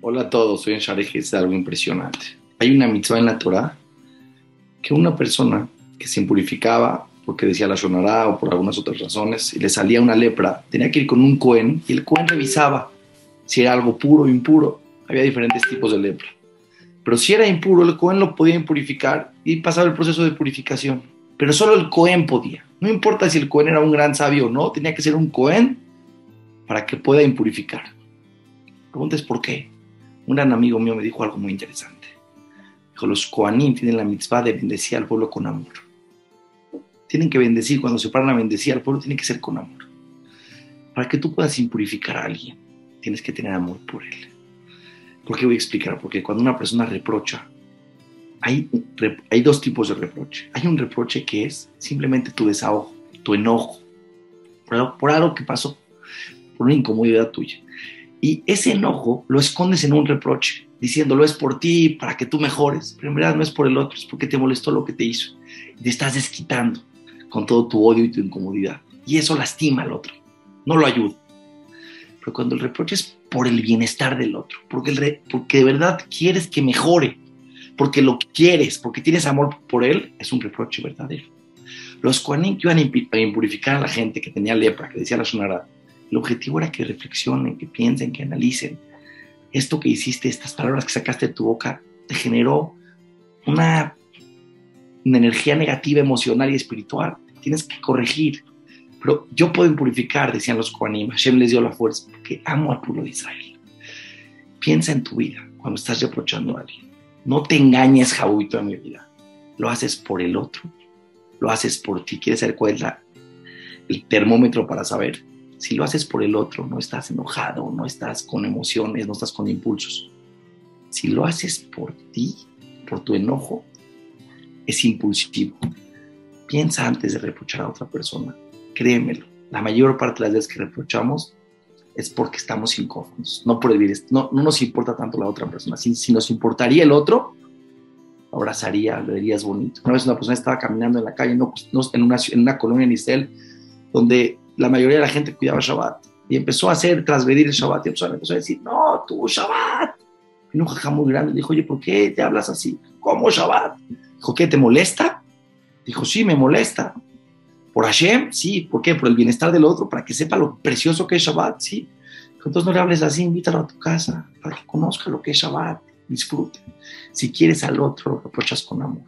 Hola a todos, soy en Sharej, es algo impresionante. Hay una mitzvah en la Torah que una persona que se impurificaba porque decía la Shonará o por algunas otras razones y le salía una lepra, tenía que ir con un Cohen y el Cohen revisaba si era algo puro o impuro. Había diferentes tipos de lepra. Pero si era impuro, el Cohen lo podía impurificar y pasaba el proceso de purificación. Pero solo el Cohen podía. No importa si el Cohen era un gran sabio o no, tenía que ser un Cohen para que pueda impurificar. Preguntas por qué. Un gran amigo mío me dijo algo muy interesante. Dijo, los Kohanim tienen la mitzvah de bendecir al pueblo con amor. Tienen que bendecir, cuando se paran a bendecir al pueblo, tiene que ser con amor. Para que tú puedas impurificar a alguien, tienes que tener amor por él. ¿Por qué voy a explicar? Porque cuando una persona reprocha, hay, hay dos tipos de reproche. Hay un reproche que es simplemente tu desahogo, tu enojo, por por algo que pasó, por una incomodidad tuya. Y ese enojo lo escondes en un reproche, diciéndolo es por ti, para que tú mejores. Pero en verdad no es por el otro, es porque te molestó lo que te hizo. Y te estás desquitando con todo tu odio y tu incomodidad. Y eso lastima al otro, no lo ayuda. Pero cuando el reproche es por el bienestar del otro, porque, el porque de verdad quieres que mejore, porque lo quieres, porque tienes amor por él, es un reproche verdadero. Los Kohanim que iban a impurificar a la gente que tenía lepra, que decía la sonara, el objetivo era que reflexionen, que piensen, que analicen. Esto que hiciste, estas palabras que sacaste de tu boca, te generó una, energía negativa emocional y espiritual. Tienes que corregir. Pero yo puedo purificar, decían los Kohanim. Hashem les dio la fuerza porque amo al pueblo de Israel. Piensa en tu vida cuando estás reprochando a alguien. No te engañes, Jabuito, en mi vida. Lo haces por el otro. Lo haces por ti. ¿Quieres saber cuál es el termómetro para saber si lo haces por el otro, no estás enojado, no estás con emociones, no estás con impulsos. Si lo haces por ti, por tu enojo, es impulsivo. Piensa antes de reprochar a otra persona. Créemelo, la mayor parte de las veces que reprochamos es porque estamos incómodos, no. No, no nos importa tanto la otra persona. Si, si nos importaría el otro, abrazaría, lo dirías bonito. Una vez una persona estaba caminando en la calle, no, en, una, en una colonia en Israel, donde la mayoría de la gente cuidaba Shabbat. Y empezó a hacer, trasgredir el Shabbat. Y empezó, a decir, no, tú Shabbat. Y un jajá muy grande dijo, oye, ¿por qué te hablas así? ¿Cómo Shabbat? Dijo, ¿qué te molesta? Dijo, sí, me molesta. ¿Por Hashem? Sí. ¿Por qué? Por el bienestar del otro, para que sepa lo precioso que es Shabbat. Sí. Entonces no le hables así, invítalo a tu casa, para que conozca lo que es Shabbat, disfrute. Si quieres al otro, lo reprochas con amor.